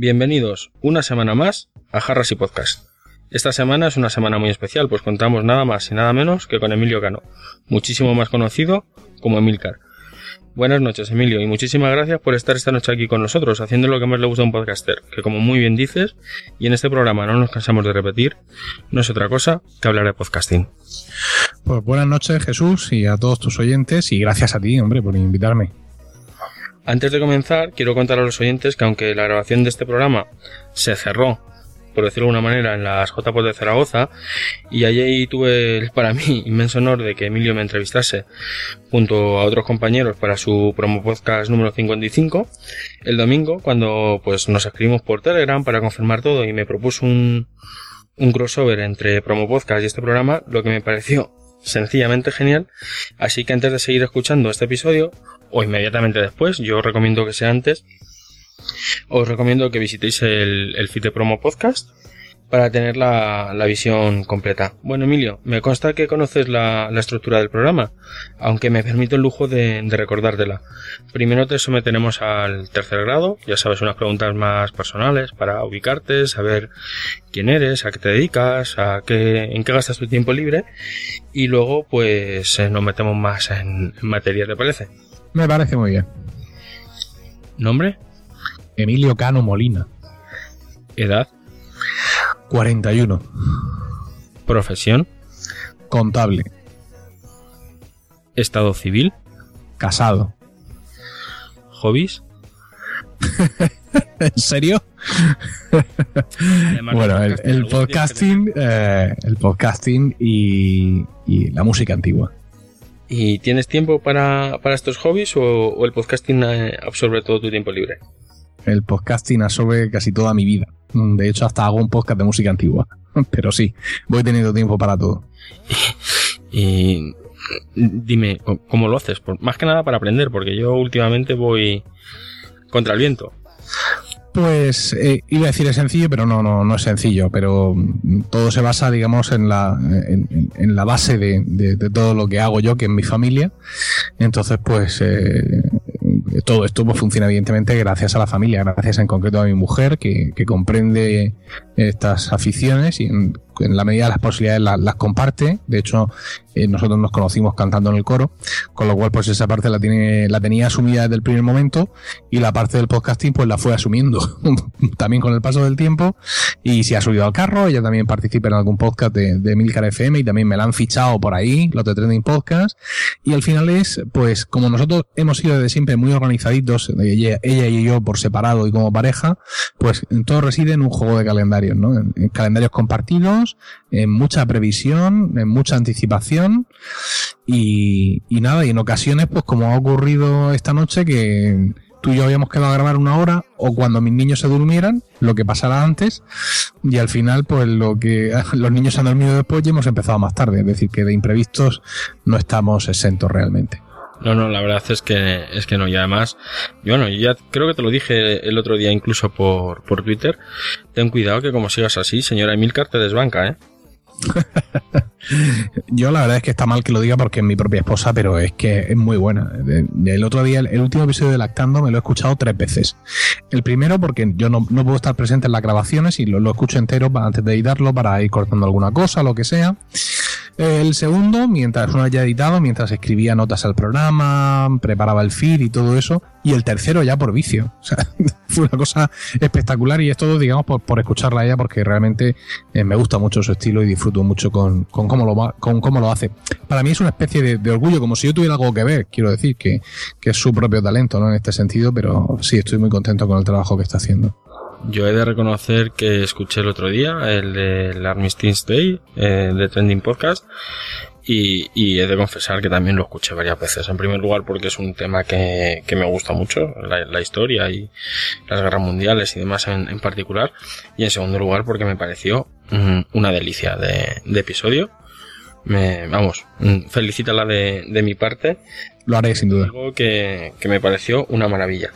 Bienvenidos una semana más a Jarras y Podcast. Esta semana es una semana muy especial, pues contamos nada más y nada menos que con Emilio Cano, muchísimo más conocido como Emilcar. Buenas noches, Emilio, y muchísimas gracias por estar esta noche aquí con nosotros, haciendo lo que más le gusta a un podcaster, que como muy bien dices, y en este programa no nos cansamos de repetir, no es otra cosa que hablar de podcasting. Pues buenas noches, Jesús, y a todos tus oyentes, y gracias a ti, hombre, por invitarme. Antes de comenzar, quiero contar a los oyentes que aunque la grabación de este programa se cerró, por decirlo de alguna manera, en las JPOT de Zaragoza, y allí tuve el, para mí inmenso honor de que Emilio me entrevistase junto a otros compañeros para su promo podcast número 55, el domingo, cuando pues nos escribimos por Telegram para confirmar todo y me propuso un, un crossover entre promo podcast y este programa, lo que me pareció sencillamente genial. Así que antes de seguir escuchando este episodio, o inmediatamente después, yo os recomiendo que sea antes, os recomiendo que visitéis el, el feed promo podcast para tener la, la visión completa. Bueno, Emilio, me consta que conoces la, la estructura del programa, aunque me permito el lujo de, de recordártela. Primero te someteremos al tercer grado, ya sabes, unas preguntas más personales para ubicarte, saber quién eres, a qué te dedicas, a qué, en qué gastas tu tiempo libre, y luego pues eh, nos metemos más en, en materia, ¿te parece? Me parece muy bien. ¿Nombre? Emilio Cano Molina, ¿Edad? 41, ¿Profesión? contable, ¿Estado civil? casado. ¿Hobbies? ¿En serio? Bueno, el, podcasting, el eh, el podcasting y, y la música antigua. ¿Y tienes tiempo para, para estos hobbies o, o el podcasting eh, absorbe todo tu tiempo libre? El podcasting absorbe casi toda mi vida. Mm, De hecho, hasta hago un podcast de música antigua. Pero sí, voy teniendo tiempo para todo. Y dime, ¿cómo- ¿cómo lo haces? Por- más que nada para aprender, porque yo últimamente voy contra el viento. Pues eh, iba a decir es sencillo, pero no, no, no es sencillo. Pero mm, todo se basa, digamos, en la, en, la base de, de- todo lo que hago yo, que es mi familia. Entonces, pues eh, todo esto pues, funciona evidentemente gracias a la familia, gracias en concreto a mi mujer, que, que comprende estas aficiones y en la medida de las posibilidades las, las comparte. De hecho, eh, nosotros nos conocimos cantando en el coro, con lo cual pues esa parte la, tiene, la tenía asumida desde el primer momento y la parte del podcasting pues la fue asumiendo también con el paso del tiempo y se ha subido al carro, ella también participa en algún podcast de, de Milcar FM y también me la han fichado por ahí, los de Trending Podcast y al final es pues como nosotros hemos sido desde siempre muy organizaditos, ella, y yo por separado y como pareja, pues todo reside en un juego de calendarios, ¿no? En calendarios compartidos, en mucha previsión, en mucha anticipación y, y nada, y en ocasiones, pues como ha ocurrido esta noche, que tú y yo habíamos quedado a grabar una hora, o cuando mis niños se durmieran, lo que pasara antes, y al final, pues lo que los niños se han dormido después y hemos empezado más tarde. Es decir, que de imprevistos no estamos exentos realmente. No, no, la verdad es que, es que no. Y además, yo, bueno, ya creo que te lo dije el otro día incluso por, por Twitter. Ten cuidado que como sigas así, señora Emilcar te desbanca, ¿eh? Yo la verdad es que está mal que lo diga porque es mi propia esposa, pero es que es muy buena. El otro día, el, último episodio de Lactando me lo he escuchado tres veces. El primero porque yo no, no puedo estar presente en las grabaciones y lo, lo escucho entero antes de editarlo para ir cortando alguna cosa, lo que sea. El segundo, mientras uno haya editado, mientras escribía notas al programa, preparaba el feed y todo eso. Y el tercero ya por vicio. O sea, fue una cosa espectacular y es todo, digamos, por, por escucharla a ella porque realmente eh, me gusta mucho su estilo y disfruto mucho con, con cómo, lo con cómo lo hace. Para mí es una especie de, de orgullo, como si yo tuviera algo que ver, quiero decir, que, que es su propio talento, ¿no? En este sentido, pero sí, estoy muy contento con el trabajo que está haciendo. Yo he de reconocer que escuché el otro día el del Armistice Day eh, de Trending Podcast Y, he de confesar que también lo escuché varias veces. En primer lugar porque es un tema que, me gusta mucho, la, historia y las guerras mundiales y demás en, particular. Y en segundo lugar porque me pareció mm, una delicia de, episodio. Me, vamos, mm, felicítala de, de mi parte. Lo haré sin duda. Algo que, que, me pareció una maravilla.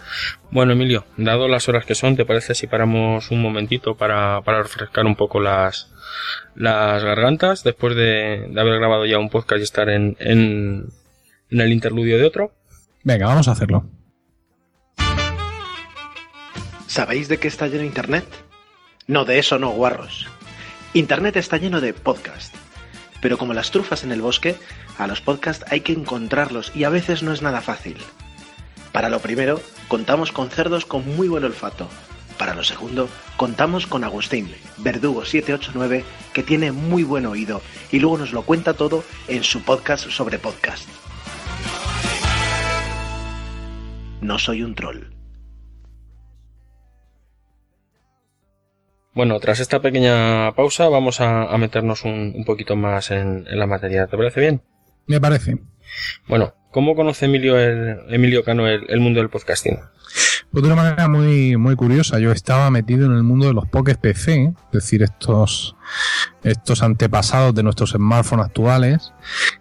Bueno, Emilio, dado las horas que son, ¿te parece si paramos un momentito para, para refrescar un poco las, las gargantas después de, haber grabado ya un podcast y estar en, en, en el interludio de otro. Venga, vamos a hacerlo. ¿Sabéis de qué está lleno Internet? No, de eso no, guarros. Internet está lleno de podcasts. Pero como las trufas en el bosque, a los podcasts hay que encontrarlos y a veces no es nada fácil. Para lo primero, contamos con cerdos con muy buen olfato, para lo segundo, contamos con Agustín, Verdugo 789, que tiene muy buen oído y luego nos lo cuenta todo en su podcast sobre podcast. No soy un troll. Bueno, tras esta pequeña pausa vamos a, meternos un, poquito más en, la materia. ¿Te parece bien? Me parece. Bueno, ¿cómo conoce Emilio, Emilio Cano el mundo del podcasting? Pues de una manera muy, muy curiosa, yo estaba metido en el mundo de los Pocket PC, es decir, estos, estos antepasados de nuestros smartphones actuales,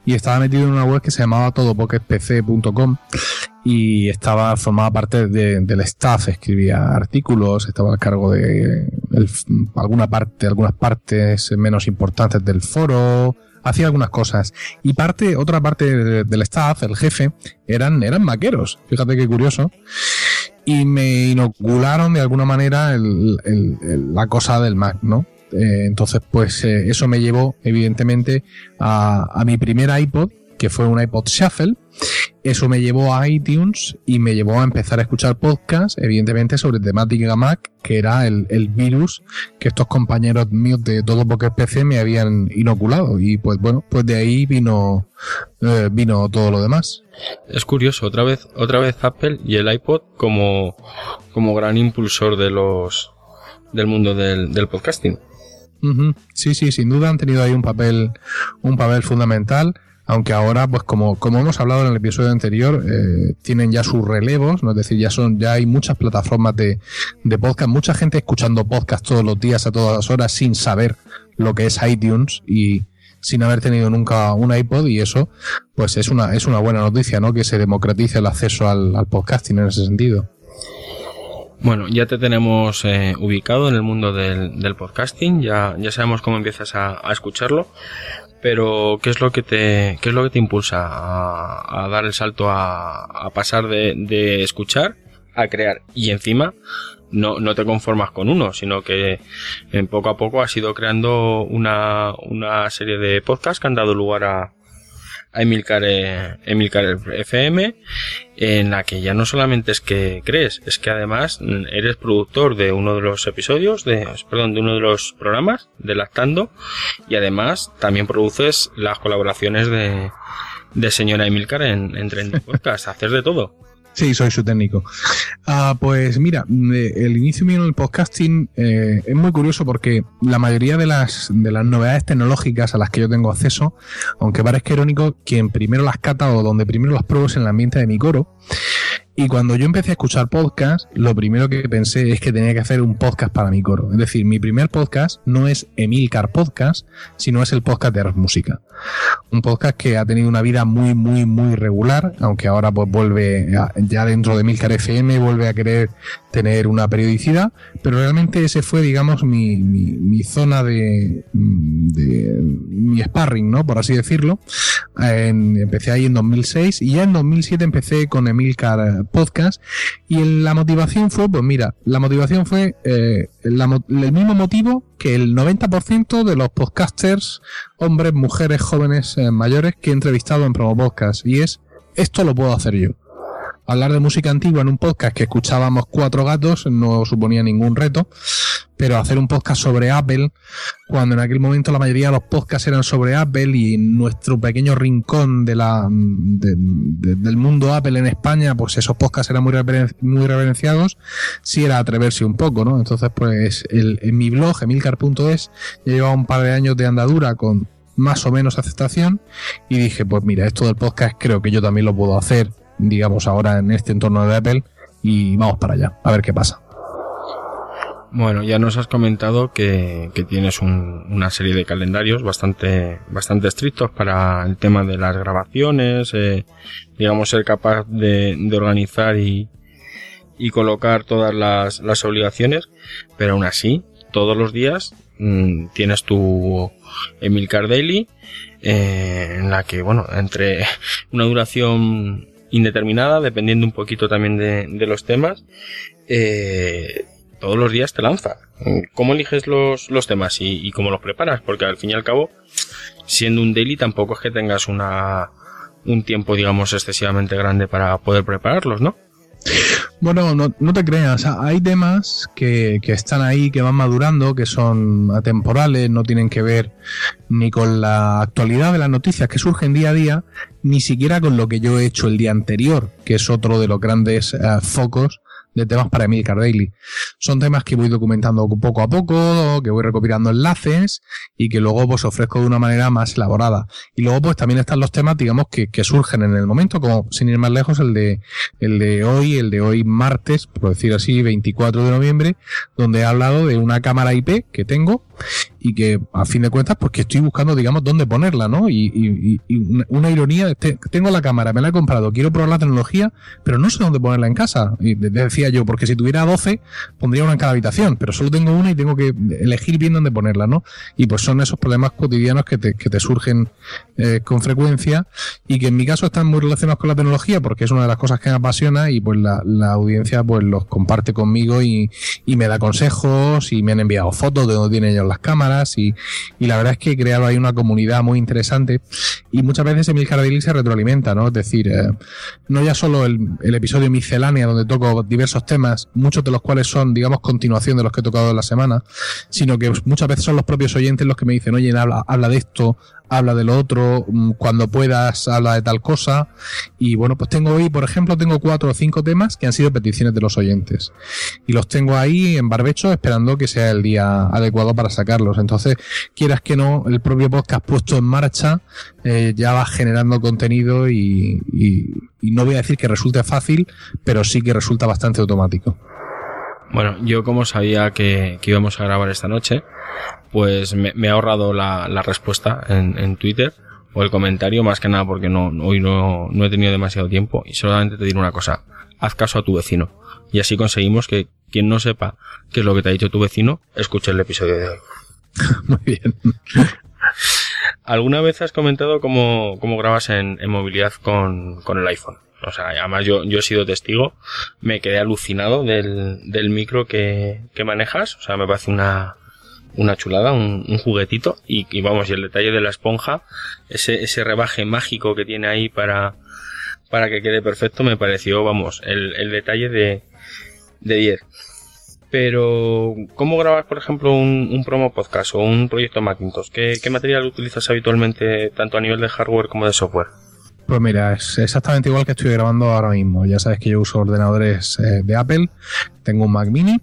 y estaba metido en una web que se llamaba todopocketpc.com y estaba formaba parte del staff, escribía artículos, estaba al cargo de alguna parte, algunas partes menos importantes del foro, hacía algunas cosas. Y parte, otra parte del staff, el jefe, eran, eran maqueros. Fíjate qué curioso y me inocularon de alguna manera la cosa del Mac, ¿no? Eh, entonces, pues eh, eso me llevó, evidentemente, a, mi primer iPod, que fue un iPod Shuffle. Eso me llevó a iTunes y me llevó a empezar a escuchar podcasts, evidentemente, sobre temática Mac, que era el, virus que estos compañeros míos de todo Pocket PC me habían inoculado. Y pues bueno, pues de ahí vino, eh, vino todo lo demás. Es curioso, otra vez, otra vez Apple y el iPod como, como gran impulsor de los del mundo del, podcasting. Sí, sí, sin duda han tenido ahí un papel, un papel fundamental. Aunque ahora, pues como, como hemos hablado en el episodio anterior, eh, tienen ya sus relevos, ¿no? es decir, ya son, ya hay muchas plataformas de, de podcast, mucha gente escuchando podcast todos los días, a todas las horas, sin saber lo que es iTunes y, sin haber tenido nunca un iPod y eso pues es una, es una buena noticia, ¿no? Que se democratice el acceso al, podcasting en ese sentido. Bueno, ya te tenemos eh, ubicado en el mundo del, podcasting, ya, ya sabemos cómo empiezas a, escucharlo, pero ¿qué es lo que te, qué es lo que te impulsa a, dar el salto a, a pasar de, de escuchar a crear? Y encima, no, no te conformas con uno, sino que en poco a poco has ido creando una, una serie de podcasts que han dado lugar a, a Emilcar, eh, Emilcar FM, en la que ya no solamente es que crees, es que además eres productor de uno de los episodios, de, perdón, de uno de los programas de Lactando, y además también produces las colaboraciones de, de señora Emilcar en, en Trend Podcast, hacer de todo. Sí, soy su técnico. Ah, pues mira, el inicio mío en el podcasting eh, es muy curioso porque la mayoría de las, de las novedades tecnológicas a las que yo tengo acceso, aunque parezca irónico, quien primero las cata o donde primero las pruebo es en el ambiente de mi coro. Y cuando yo empecé a escuchar podcast, lo primero que pensé es que tenía que hacer un podcast para mi coro. Es decir, mi primer podcast no es Emilcar Podcast, sino es el podcast de Música. Un podcast que ha tenido una vida muy, muy, muy regular, aunque ahora pues vuelve ya dentro de Emilcar FM, vuelve a querer tener una periodicidad, pero realmente ese fue, digamos, mi, mi, zona de, de, mi sparring, ¿no? Por así decirlo. empecé ahí en 2006 y ya en 2007 empecé con Emilcar Podcast y la motivación fue, pues mira, la motivación fue eh, el mismo motivo que el 90% de los podcasters, hombres, mujeres, jóvenes, eh, mayores que he entrevistado en Promo Podcast y es, esto lo puedo hacer yo. Hablar de música antigua en un podcast que escuchábamos cuatro gatos no suponía ningún reto, pero hacer un podcast sobre Apple, cuando en aquel momento la mayoría de los podcasts eran sobre Apple y nuestro pequeño rincón de la, del mundo Apple en España, pues esos podcasts eran muy, muy reverenciados, sí era atreverse un poco, ¿no? Entonces, pues el, en mi blog, emilcar.es, ya llevaba un par de años de andadura con más o menos aceptación y dije, pues mira, esto del podcast creo que yo también lo puedo hacer, digamos, ahora en este entorno de Apple y vamos para allá, a ver qué pasa. Bueno, ya nos has comentado que, tienes una serie de calendarios bastante, bastante estrictos para el tema de las grabaciones, eh, digamos ser capaz de, organizar y, colocar todas las, obligaciones, pero aún así, todos los días mm, tienes tu Emilcar Daily, eh, en la que, bueno, entre una duración indeterminada, dependiendo un poquito también de, de los temas, eh, todos los días te lanza. ¿Cómo eliges los, los temas y, cómo los preparas? Porque al fin y al cabo, siendo un daily, tampoco es que tengas una, un tiempo, digamos, excesivamente grande para poder prepararlos, ¿no? Bueno, no, no te creas, hay temas que, que, están ahí, que van madurando, que son atemporales, no tienen que ver ni con la actualidad de las noticias que surgen día a día, ni siquiera con lo que yo he hecho el día anterior, que es otro de los grandes eh, focos de temas para Emilcar Daily. Son temas que voy documentando poco a poco, que voy recopilando enlaces y que luego pues ofrezco de una manera más elaborada. Y luego pues también están los temas, digamos, que, que surgen en el momento, como sin ir más lejos, el de, el de hoy, el de hoy martes, por decir así, 24 de noviembre, donde he hablado de una cámara IP que tengo y que a fin de cuentas pues que estoy buscando digamos dónde ponerla no y, una ironía tengo la cámara me la he comprado quiero probar la tecnología pero no sé dónde ponerla en casa. Y decía yo porque si tuviera 12 pondría una en cada habitación pero solo tengo una y tengo que elegir bien dónde ponerla no y pues son esos problemas cotidianos que te, que te surgen eh, con frecuencia y que en mi caso están muy relacionados con la tecnología porque es una de las cosas que me apasiona y pues la, la audiencia pues los comparte conmigo y, y me da consejos y me han enviado fotos de donde tienen ellos las cámaras y, y la verdad es que he creado ahí una comunidad muy interesante y muchas veces Emil Daily se retroalimenta, ¿no? Es decir, eh, no ya solo el, el, episodio miscelánea donde toco diversos temas, muchos de los cuales son, digamos, continuación de los que he tocado en la semana, sino que muchas veces son los propios oyentes los que me dicen, oye, habla, habla de esto, habla de lo otro, mm, cuando puedas habla de tal cosa. Y bueno, pues tengo hoy, por ejemplo, tengo cuatro o cinco temas que han sido peticiones de los oyentes. Y los tengo ahí en barbecho esperando que sea el día adecuado para sacarlos. Entonces, quieras que no, el propio podcast puesto en marcha eh, ya va generando contenido y, y no voy a decir que resulte fácil, pero sí que resulta bastante automático. Bueno, yo como sabía que, íbamos a grabar esta noche, pues me, me he ahorrado la, la respuesta en, en, Twitter o el comentario, más que nada porque no, hoy no, no he tenido demasiado tiempo y solamente te diré una cosa, haz caso a tu vecino. Y así conseguimos que quien no sepa qué es lo que te ha dicho tu vecino, escuche el episodio de hoy. Muy bien. ¿Alguna vez has comentado cómo, cómo grabas en, movilidad con, con el iPhone? O sea, además yo, yo he sido testigo, me quedé alucinado del, del micro que, que manejas, o sea, me parece una, una chulada, un, juguetito, y, y, vamos, y el detalle de la esponja, ese, ese rebaje mágico que tiene ahí para, para que quede perfecto, me pareció, vamos, el, el detalle de, de 10. Pero, ¿cómo grabas, por ejemplo, un, un, promo podcast o un proyecto Macintosh? ¿Qué, ¿Qué material utilizas habitualmente, tanto a nivel de hardware como de software? Pues mira, es exactamente igual que estoy grabando ahora mismo. Ya sabes que yo uso ordenadores eh, de Apple, tengo un Mac mini,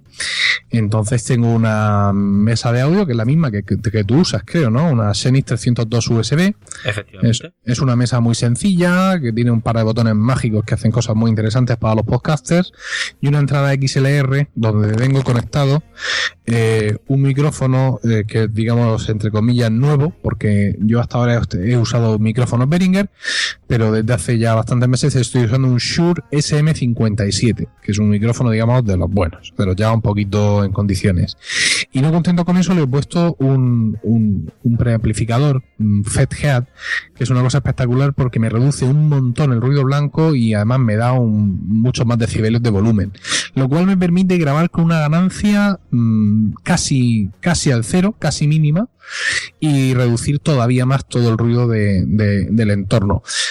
entonces tengo una mesa de audio que es la misma que, que, que tú usas, creo, ¿no? Una Xenix 302 USB. Efectivamente. Es, es, una mesa muy sencilla, que tiene un par de botones mágicos que hacen cosas muy interesantes para los podcasters y una entrada XLR donde tengo conectado eh, un micrófono eh, que digamos entre comillas nuevo, porque yo hasta ahora he usado micrófonos Behringer, pero desde hace ya bastantes meses estoy usando un Shure SM57, que es un micrófono digamos de los buenos, pero ya un poquito en condiciones. Y no contento con eso le he puesto un, un, un preamplificador, un FET-Head, que es una cosa espectacular porque me reduce un montón el ruido blanco y además me da un, muchos más decibeles de volumen, lo cual me permite grabar con una ganancia mmm, casi, casi al cero, casi mínima, y reducir todavía más todo el ruido de, de, del entorno.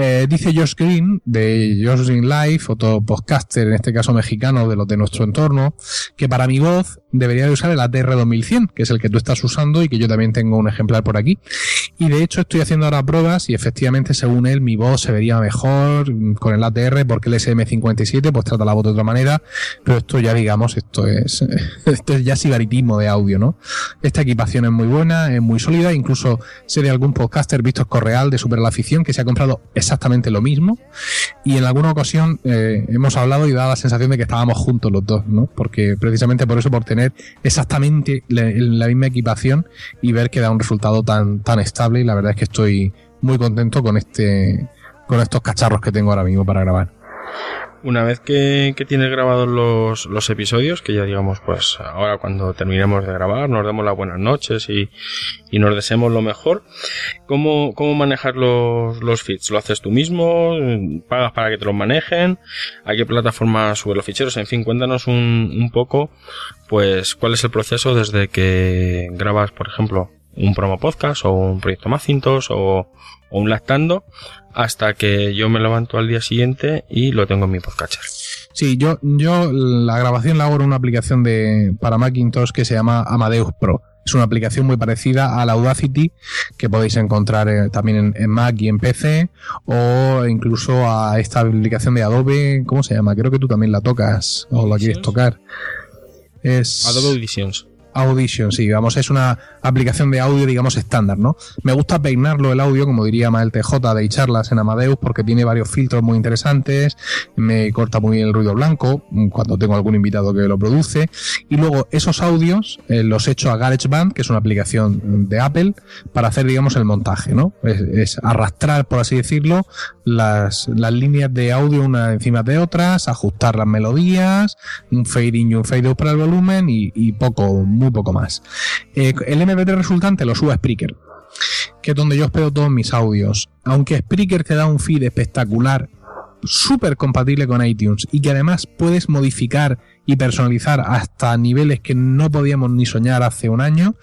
Eh, dice Josh Green, de Josh Green Life, otro podcaster, en este caso mexicano, de los de nuestro entorno, que para mi voz debería de usar el ATR 2100, que es el que tú estás usando y que yo también tengo un ejemplar por aquí. Y de hecho estoy haciendo ahora pruebas y efectivamente según él mi voz se vería mejor con el ATR porque el SM57 pues trata la voz de otra manera, pero esto ya digamos, esto es, esto es ya sibaritismo de audio, ¿no? Esta equipación es muy buena, es muy sólida, incluso sé de algún podcaster, Víctor Correal de Super la Afición, que se ha comprado exactamente lo mismo y en alguna ocasión eh, hemos hablado y da la sensación de que estábamos juntos los dos, ¿no? Porque precisamente por eso, por tener exactamente la, misma equipación y ver que da un resultado tan, tan estable y la verdad es que estoy muy contento con este con estos cacharros que tengo ahora mismo para grabar. Una vez que, que tienes grabados los, los episodios, que ya digamos, pues ahora cuando terminemos de grabar, nos demos las buenas noches y, y nos deseemos lo mejor, ¿cómo, cómo manejar los, los feeds? ¿Lo haces tú mismo? ¿Pagas para que te los manejen? ¿A qué plataforma subes los ficheros? En fin, cuéntanos un, un poco, pues, cuál es el proceso desde que grabas, por ejemplo, un promo podcast o un proyecto Macintosh o, o un lactando hasta que yo me levanto al día siguiente y lo tengo en mi podcatcher. Sí, yo, yo la grabación la hago en una aplicación de, para Macintosh que se llama Amadeus Pro. Es una aplicación muy parecida a la Audacity que podéis encontrar eh, también en, en, Mac y en PC o incluso a esta aplicación de Adobe, ¿cómo se llama? Creo que tú también la tocas o la quieres tocar. Es Adobe Auditions. Audition, sí, digamos, es una aplicación de audio, digamos, estándar, ¿no? Me gusta peinarlo el audio, como diría Mael TJ de charlas en Amadeus, porque tiene varios filtros muy interesantes, me corta muy bien el ruido blanco, cuando tengo algún invitado que lo produce, y luego esos audios eh, los echo a GarageBand, que es una aplicación de Apple, para hacer, digamos, el montaje, ¿no? Es, es arrastrar, por así decirlo, las, las, líneas de audio una encima de otras, ajustar las melodías, un fade in y un fade out para el volumen y, y poco, muy poco más. Eh, el MP3 resultante lo subo a Spreaker, que es donde yo espero todos mis audios. Aunque Spreaker te da un feed espectacular, súper compatible con iTunes y que además puedes modificar y personalizar hasta niveles que no podíamos ni soñar hace un año,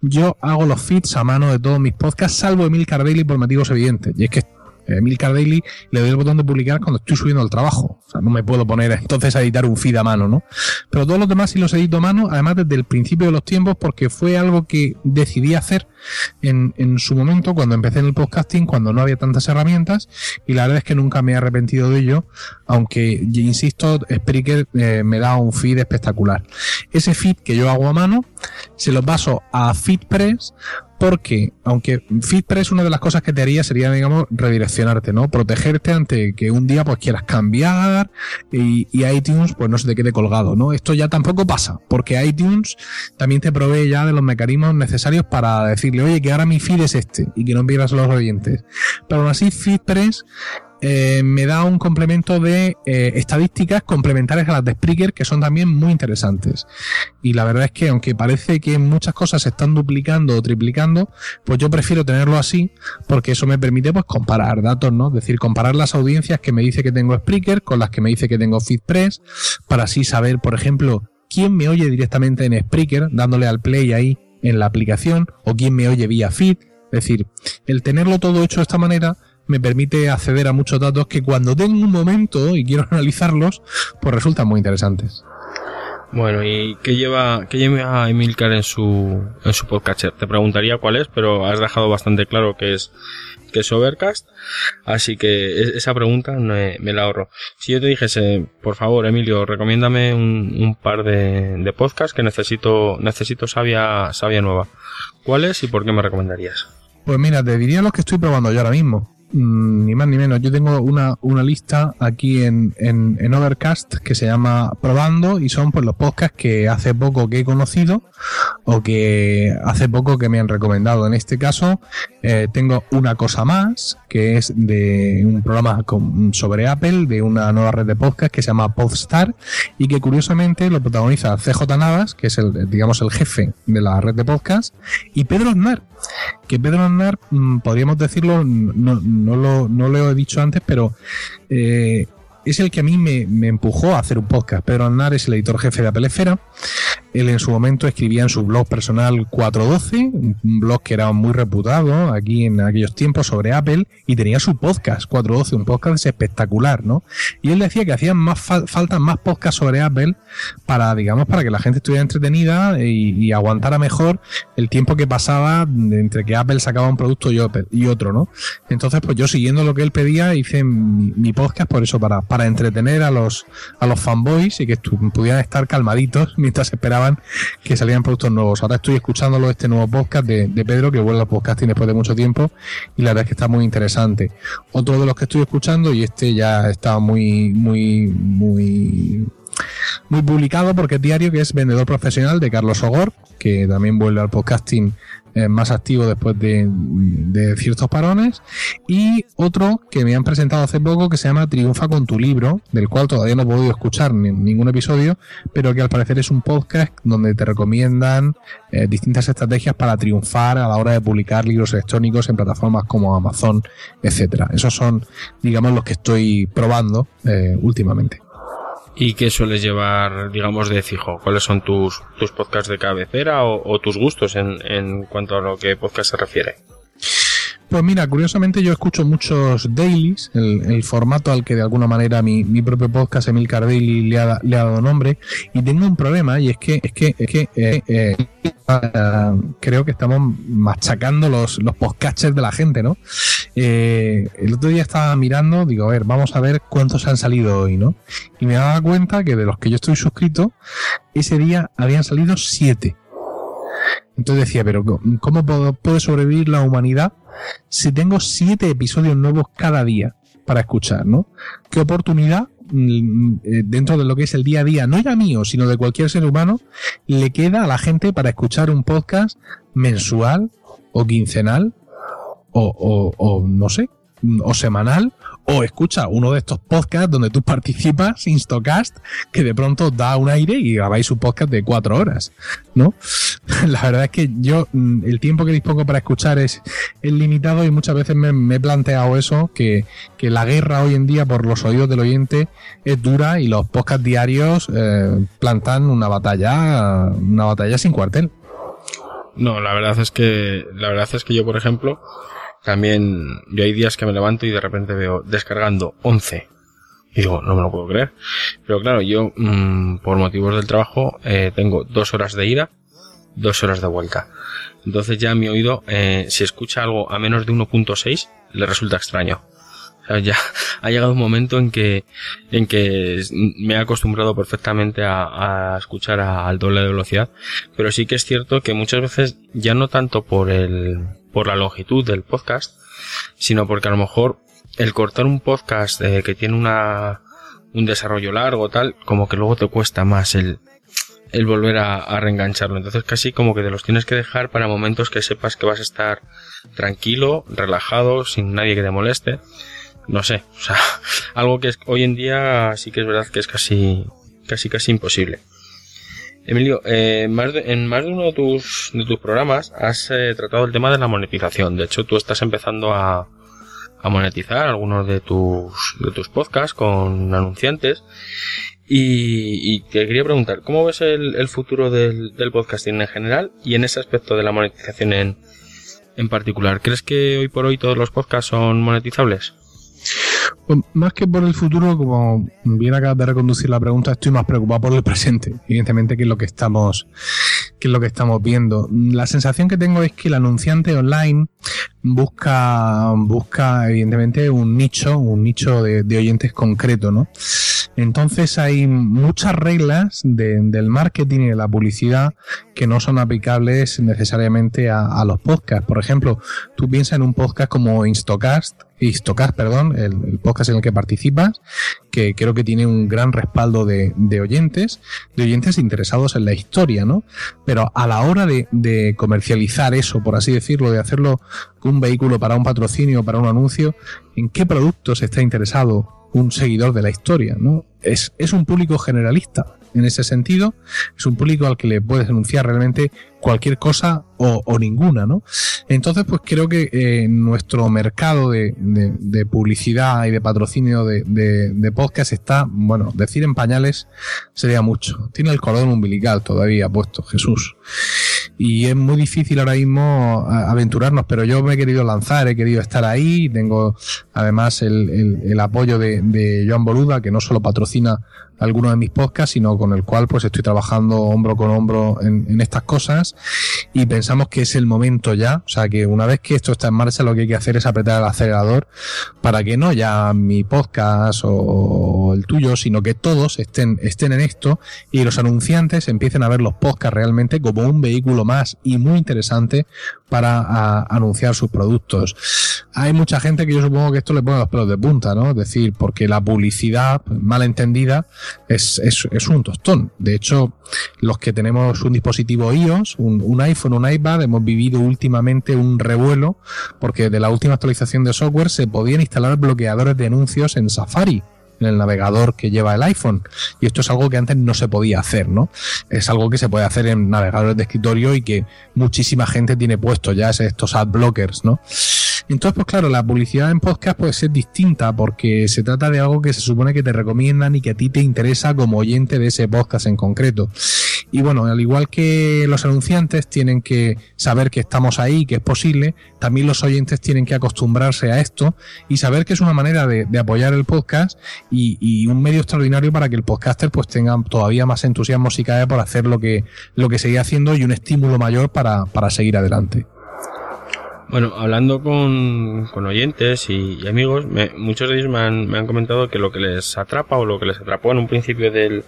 yo hago los feeds a mano de todos mis podcasts, salvo Emil Cardelli por motivos evidentes. Y es que Emil Cardelli le doy el botón de publicar cuando estoy subiendo al trabajo. O sea, no me puedo poner entonces a editar un feed a mano, ¿no? Pero todos los demás sí los edito a mano, además desde el principio de los tiempos, porque fue algo que decidí hacer en, en su momento cuando empecé en el podcasting, cuando no había tantas herramientas, y la verdad es que nunca me he arrepentido de ello, aunque, insisto, Spreaker eh, me da un feed espectacular. Ese feed que yo hago a mano, se lo paso a FeedPress porque, aunque FeedPress una de las cosas que te haría sería, digamos, redireccionarte, ¿no? Protegerte ante que un día pues quieras cambiar y, iTunes pues no se te quede colgado, ¿no? Esto ya tampoco pasa, porque iTunes también te provee ya de los mecanismos necesarios para decirle, oye, que ahora mi feed es este y que no pierdas los oyentes. Pero aún así, FeedPress eh, me da un complemento de eh, estadísticas complementarias a las de Spreaker que son también muy interesantes. Y la verdad es que aunque parece que muchas cosas se están duplicando o triplicando, pues yo prefiero tenerlo así porque eso me permite pues comparar datos, ¿no? Es decir, comparar las audiencias que me dice que tengo Spreaker con las que me dice que tengo FeedPress para así saber, por ejemplo, quién me oye directamente en Spreaker dándole al play ahí en la aplicación o quién me oye vía feed. Es decir, el tenerlo todo hecho de esta manera me permite acceder a muchos datos que cuando tengo un momento y quiero analizarlos, pues resultan muy interesantes. Bueno, ¿y qué lleva, qué lleva Emilcar en su, en su podcatcher? Te preguntaría cuál es, pero has dejado bastante claro que es, que es Overcast. Así que esa pregunta me, me la ahorro. Si yo te dijese, por favor, Emilio, recomiéndame un, un par de, de podcasts que necesito, necesito sabia, sabia nueva. ¿Cuáles y por qué me recomendarías? Pues mira, te diría los que estoy probando yo ahora mismo ni más ni menos. Yo tengo una, una lista aquí en, en, Overcast que se llama Probando y son pues los podcasts que hace poco que he conocido o que hace poco que me han recomendado. En este caso eh, tengo una cosa más que es de un programa sobre Apple de una nueva red de podcast que se llama Podstar y que curiosamente lo protagoniza CJ Navas, que es el digamos el jefe de la red de podcast, y Pedro Aznar, que Pedro Aznar, podríamos decirlo, no, no, lo, no lo he dicho antes, pero eh, es el que a mí me, me, empujó a hacer un podcast. Pedro Aznar es el editor jefe de Apple Esfera Él en su momento escribía en su blog personal 412, un blog que era muy reputado aquí en aquellos tiempos sobre Apple, y tenía su podcast 412, un podcast espectacular, ¿no? Y él decía que hacían más falta más podcasts sobre Apple para, digamos, para que la gente estuviera entretenida y, aguantara mejor el tiempo que pasaba entre que Apple sacaba un producto y, otro, ¿no? Entonces, pues yo siguiendo lo que él pedía, hice mi, podcast por eso, para, para entretener a los, a los fanboys y que pudieran estar calmaditos mientras esperaban que salieran productos nuevos. Ahora estoy escuchándolo este nuevo podcast de, Pedro, que vuelve al podcasting después de mucho tiempo, y la verdad es que está muy interesante. Otro de los que estoy escuchando, y este ya está muy, muy, muy muy publicado porque es diario, que es Vendedor Profesional de Carlos Ogor, que también vuelve al podcasting eh, más activo después de, ciertos parones. Y otro que me han presentado hace poco que se llama Triunfa con tu libro, del cual todavía no he podido escuchar ningún episodio, pero que al parecer es un podcast donde te recomiendan eh, distintas estrategias para triunfar a la hora de publicar libros electrónicos en plataformas como Amazon, etcétera. Esos son, digamos, los que estoy probando eh, últimamente. ¿Y qué sueles llevar, digamos, de fijo? ¿Cuáles son tus, tus podcasts de cabecera o, tus gustos en, en cuanto a lo que podcast se refiere? Pues mira, curiosamente yo escucho muchos dailies, el, formato al que de alguna manera mi, propio podcast Emilcar Daily le ha, le ha, dado nombre, y tengo un problema y es que es que, es que eh, eh, creo que estamos machacando los, los podcasts de la gente, ¿no? Eh, el otro día estaba mirando, digo, a ver, vamos a ver cuántos han salido hoy, ¿no? Y me daba cuenta que de los que yo estoy suscrito, ese día habían salido siete. Entonces decía, pero ¿cómo puede sobrevivir la humanidad si tengo siete episodios nuevos cada día para escuchar, ¿no? ¿Qué oportunidad mm, eh, dentro de lo que es el día a día, no ya mío, sino de cualquier ser humano, le queda a la gente para escuchar un podcast mensual o quincenal o, o no sé, o semanal o escucha uno de estos podcasts donde tú participas, Instacast, que de pronto da un aire y grabáis un podcast de cuatro horas, ¿no? La verdad es que yo, mm, el tiempo que dispongo para escuchar es, limitado y muchas veces me, he planteado eso, que, la guerra hoy en día por los oídos del oyente es dura y los podcasts diarios eh, plantan una batalla, una batalla sin cuartel. No, la verdad es que, la verdad es que yo, por ejemplo, también, yo hay días que me levanto y de repente veo descargando 11. Y digo, no me lo puedo creer. Pero claro, yo, mm, por motivos del trabajo, eh, tengo dos horas de ida, dos horas de vuelta. Entonces ya mi oído, eh, si escucha algo a menos de 1.6, le resulta extraño. O sea, ya ha llegado un momento en que, en que me he acostumbrado perfectamente a, a escuchar al doble de velocidad. Pero sí que es cierto que muchas veces, ya no tanto por el, por la longitud del podcast, sino porque a lo mejor el cortar un podcast eh, que tiene una, un desarrollo largo tal, como que luego te cuesta más el, el volver a, reengancharlo. Entonces casi como que te los tienes que dejar para momentos que sepas que vas a estar tranquilo, relajado, sin nadie que te moleste. No sé, o sea, algo que es, hoy en día sí que es verdad que es casi, casi, casi imposible. Emilio, eh, más en más de uno de tus, de tus programas has eh, tratado el tema de la monetización. De hecho, tú estás empezando a, a monetizar algunos de tus, de tus podcasts con anunciantes. Y, y te quería preguntar, ¿cómo ves el, el futuro del, del, podcasting en general y en ese aspecto de la monetización en, en particular? ¿Crees que hoy por hoy todos los podcasts son monetizables? Pues más que por el futuro, como bien acabas de reconducir la pregunta, estoy más preocupado por el presente, evidentemente, que es lo que estamos, que es lo que estamos viendo. La sensación que tengo es que el anunciante online busca, busca evidentemente un nicho, un nicho de, de oyentes concreto, ¿no? Entonces hay muchas reglas del marketing y de la publicidad que no son aplicables necesariamente a, los podcasts. Por ejemplo, tú piensas en un podcast como Instacast, Instacast, perdón, el, podcast en el que participas, que creo que tiene un gran respaldo de, oyentes, de oyentes interesados en la historia, ¿no? Pero a la hora de, de comercializar eso, por así decirlo, de hacerlo un vehículo para un patrocinio, para un anuncio, ¿en qué productos está interesado un seguidor de la historia, ¿no? Es, es un público generalista. en ese sentido. Es un público al que le puedes anunciar realmente cualquier cosa o, ninguna, ¿no? Entonces, pues creo que eh, nuestro mercado de, publicidad y de patrocinio de, de, podcast está, bueno, decir en pañales sería mucho. Tiene el cordón umbilical todavía puesto, Jesús. Y es muy difícil ahora mismo aventurarnos, pero yo me he querido lanzar, he querido estar ahí. Tengo además el, el apoyo de, Joan Boluda, que no solo patrocina algunos de mis podcasts, sino con el cual pues estoy trabajando hombro con hombro en, estas cosas y pensamos que es el momento ya, o sea que una vez que esto está en marcha lo que hay que hacer es apretar el acelerador para que no ya mi podcast o el tuyo, sino que todos estén, estén en esto y los anunciantes empiecen a ver los podcasts realmente como un vehículo más y muy interesante para anunciar sus productos. Hay mucha gente que yo supongo que esto le pone los pelos de punta, ¿no? Es decir, porque la publicidad mal entendida es, es, un tostón. De hecho, los que tenemos un dispositivo iOS, un, iPhone, un iPad, hemos vivido últimamente un revuelo porque de la última actualización de software se podían instalar bloqueadores de anuncios en Safari en el navegador que lleva el iPhone. Y esto es algo que antes no se podía hacer, ¿no? Es algo que se puede hacer en navegadores de escritorio y que muchísima gente tiene puesto ya estos ad blockers, ¿no? Entonces, pues claro, la publicidad en podcast puede ser distinta porque se trata de algo que se supone que te recomiendan y que a ti te interesa como oyente de ese podcast en concreto. Y bueno, al igual que los anunciantes tienen que saber que estamos ahí, que es posible, también los oyentes tienen que acostumbrarse a esto y saber que es una manera de, apoyar el podcast y, un medio extraordinario para que el podcaster pues tenga todavía más entusiasmo si cae por hacer lo que, lo que sigue haciendo y un estímulo mayor para, para seguir adelante. Bueno, hablando con, con oyentes y, amigos, muchos de ellos me han, me han, comentado que lo que les atrapa o lo que les atrapó en un principio del,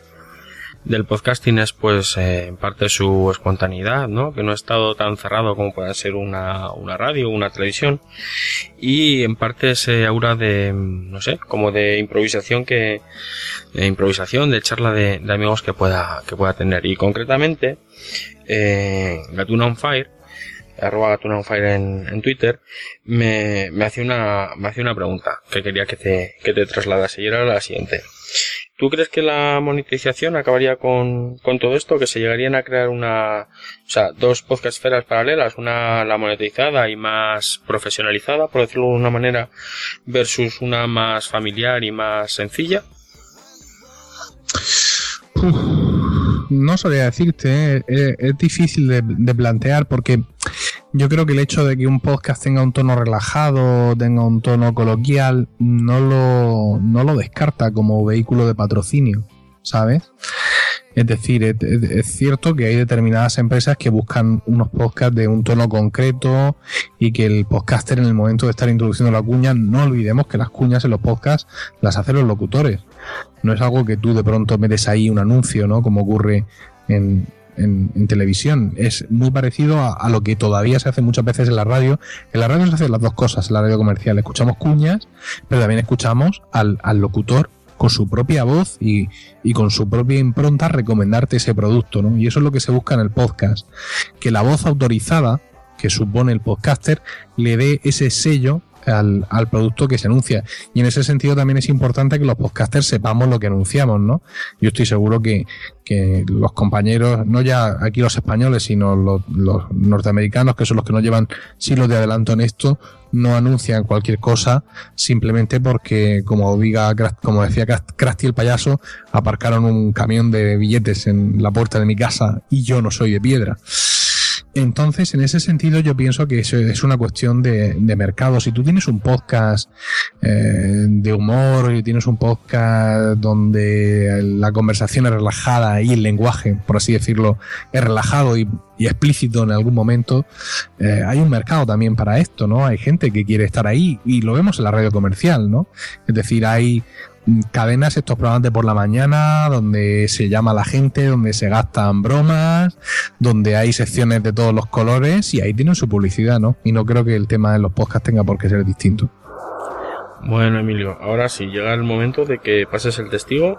del podcasting es pues eh, en parte su espontaneidad, ¿no? Que no ha estado tan cerrado como puede ser una, una radio o una televisión y en parte ese aura de, no sé, como de improvisación que, de improvisación, de charla de, de amigos que pueda, que pueda tener y concretamente eh, Gatuna on Fire arroba Gatuna on Fire en, en Twitter, me, me hace una, me hace una pregunta que quería que te, que te trasladase y era la siguiente. ¿Tú crees que la monetización acabaría con, con todo esto? ¿Que se llegarían a crear una, o sea, dos podcast esferas paralelas? Una la monetizada y más profesionalizada, por decirlo de una manera, versus una más familiar y más sencilla? no sabría decirte, ¿eh? es, difícil de, plantear porque yo creo que el hecho de que un podcast tenga un tono relajado, tenga un tono coloquial, no lo, no lo descarta como vehículo de patrocinio, ¿sabes? Es decir, es, cierto que hay determinadas empresas que buscan unos podcasts de un tono concreto y que el podcaster en el momento de estar introduciendo la cuña, no olvidemos que las cuñas en los podcasts las hacen los locutores. No es algo que tú de pronto metes ahí un anuncio, ¿no? Como ocurre en, en, televisión. Es muy parecido a, lo que todavía se hace muchas veces en la radio. En la radio se hacen las dos cosas, en la radio comercial. Escuchamos cuñas, pero también escuchamos al, al locutor con su propia voz y, y, con su propia impronta recomendarte ese producto, ¿no? Y eso es lo que se busca en el podcast. Que la voz autorizada que supone el podcaster le dé ese sello al, al, producto que se anuncia. Y en ese sentido también es importante que los podcasters sepamos lo que anunciamos, ¿no? Yo estoy seguro que, que los compañeros, no ya aquí los españoles, sino los, los, norteamericanos, que son los que nos llevan siglos de adelanto en esto, no anuncian cualquier cosa simplemente porque, como diga, como decía Krusty el payaso, aparcaron un camión de billetes en la puerta de mi casa y yo no soy de piedra. Entonces, en ese sentido, yo pienso que eso es una cuestión de, mercado. Si tú tienes un podcast eh, de humor y tienes un podcast donde la conversación es relajada y el lenguaje, por así decirlo, es relajado y, explícito en algún momento, eh, hay un mercado también para esto, ¿no? Hay gente que quiere estar ahí y lo vemos en la radio comercial, ¿no? Es decir, hay cadenas, estos programas de por la mañana, donde se llama a la gente, donde se gastan bromas, donde hay secciones de todos los colores y ahí tienen su publicidad, ¿no? Y no creo que el tema de los podcasts tenga por qué ser distinto. Bueno, Emilio, ahora sí, llega el momento de que pases el testigo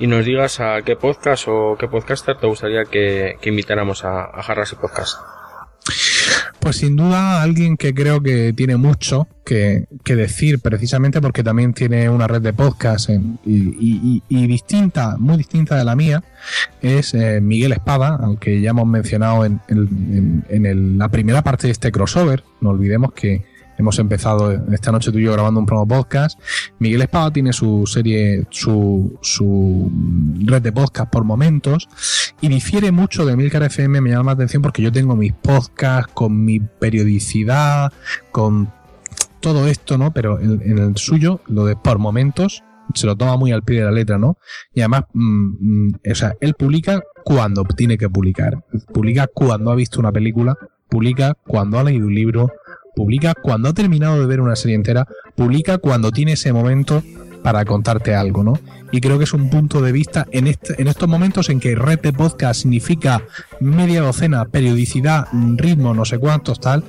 y nos digas a qué podcast o qué podcaster te gustaría que, invitáramos a, a Jarras y Podcast. Pues sin duda alguien que creo que tiene mucho que, decir precisamente porque también tiene una red de podcast y, distinta, muy distinta de la mía, es eh, Miguel Espada, aunque ya hemos mencionado en, la primera parte de este crossover, no olvidemos que hemos empezado esta noche tú y yo grabando un promo podcast. Miguel Espada tiene su serie, su, su red de podcast por momentos y difiere mucho de Milcar FM, me llama la atención porque yo tengo mis podcasts con mi periodicidad, con todo esto, ¿no? Pero en, el suyo, lo de por momentos, se lo toma muy al pie de la letra, ¿no? Y además, mm, mm, o sea, él publica cuando tiene que publicar. Publica cuando ha visto una película, publica cuando ha leído un libro, publica cuando ha terminado de ver una serie entera, publica cuando tiene ese momento para contarte algo, ¿no? Y creo que es un punto de vista en, este, en estos momentos en que red de podcast significa media docena, periodicidad, ritmo, no sé cuántos, tal,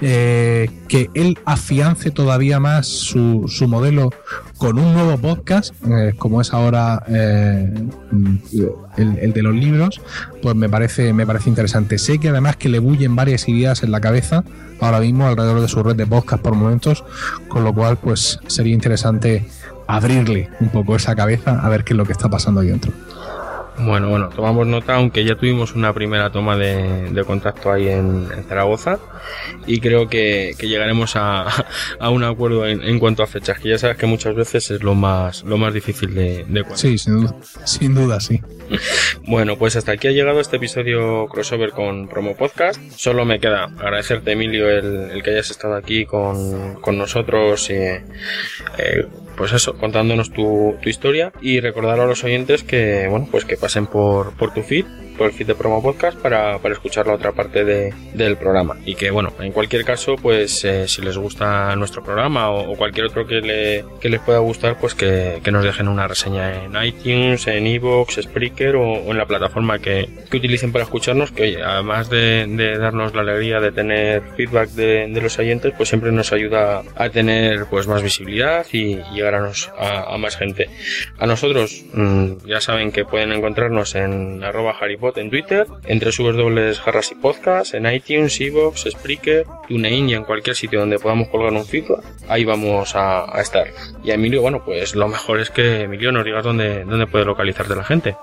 eh, que él afiance todavía más su, su modelo con un nuevo podcast, eh, como es ahora eh, el, el, de los libros, pues me parece, me parece interesante. Sé que además que le bullen varias ideas en la cabeza ahora mismo alrededor de su red de podcast por momentos, con lo cual pues sería interesante abrirle un poco esa cabeza a ver qué es lo que está pasando ahí dentro. Bueno, bueno, tomamos nota, aunque ya tuvimos una primera toma de, contacto ahí en, Zaragoza y creo que, llegaremos a, un acuerdo en, cuanto a fechas, que ya sabes que muchas veces es lo más, lo más difícil de, de Sí, sin duda, sin duda, sí. Bueno, pues hasta aquí ha llegado este episodio crossover con Promo Podcast. Solo me queda agradecerte, Emilio, el, que hayas estado aquí con, nosotros. Eh, eh, pues eso, contándonos tu, tu, historia y recordar a los oyentes que, bueno, pues que pasen por, por tu feed por feed de Promo Podcast para, para escuchar la otra parte de, del programa. Y que, bueno, en cualquier caso, pues eh, si les gusta nuestro programa o, cualquier otro que, le, que, les pueda gustar, pues que, que, nos dejen una reseña en iTunes, en Evox, Spreaker o, en la plataforma que, que, utilicen para escucharnos, que oye, además de, de, darnos la alegría de tener feedback de, de, los oyentes, pues siempre nos ayuda a tener pues más visibilidad y llegar a, nos, a, más gente. A nosotros, mm, ya saben que pueden encontrarnos en arroba en Twitter, entre subes jarras y podcast, en iTunes, Evox, Spreaker, TuneIn y en cualquier sitio donde podamos colgar un feedback, ahí vamos a, estar. Y a Emilio, bueno, pues lo mejor es que Emilio nos digas dónde, dónde puede localizarte la gente.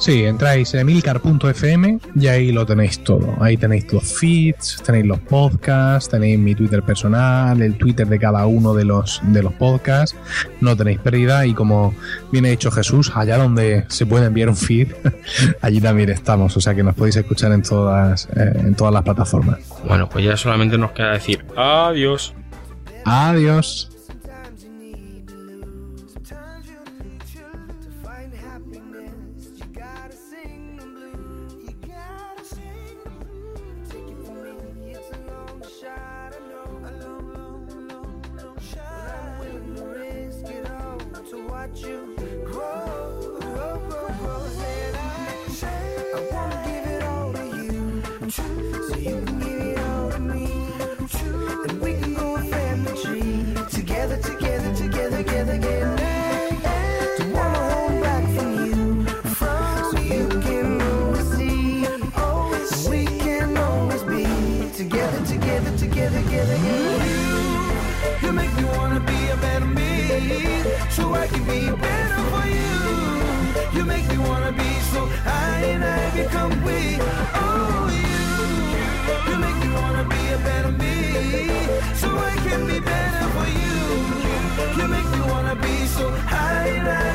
Sí, entráis en emilcar.fm y ahí lo tenéis todo. Ahí tenéis los feeds, tenéis los podcasts, tenéis mi Twitter personal, el Twitter de cada uno de los, de los podcasts. No tenéis pérdida y como viene dicho Jesús, allá donde se puede enviar un feed, allí también estamos. O sea que nos podéis escuchar en todas, eh, en todas las plataformas. Bueno, pues ya solamente nos queda decir adiós. Adiós.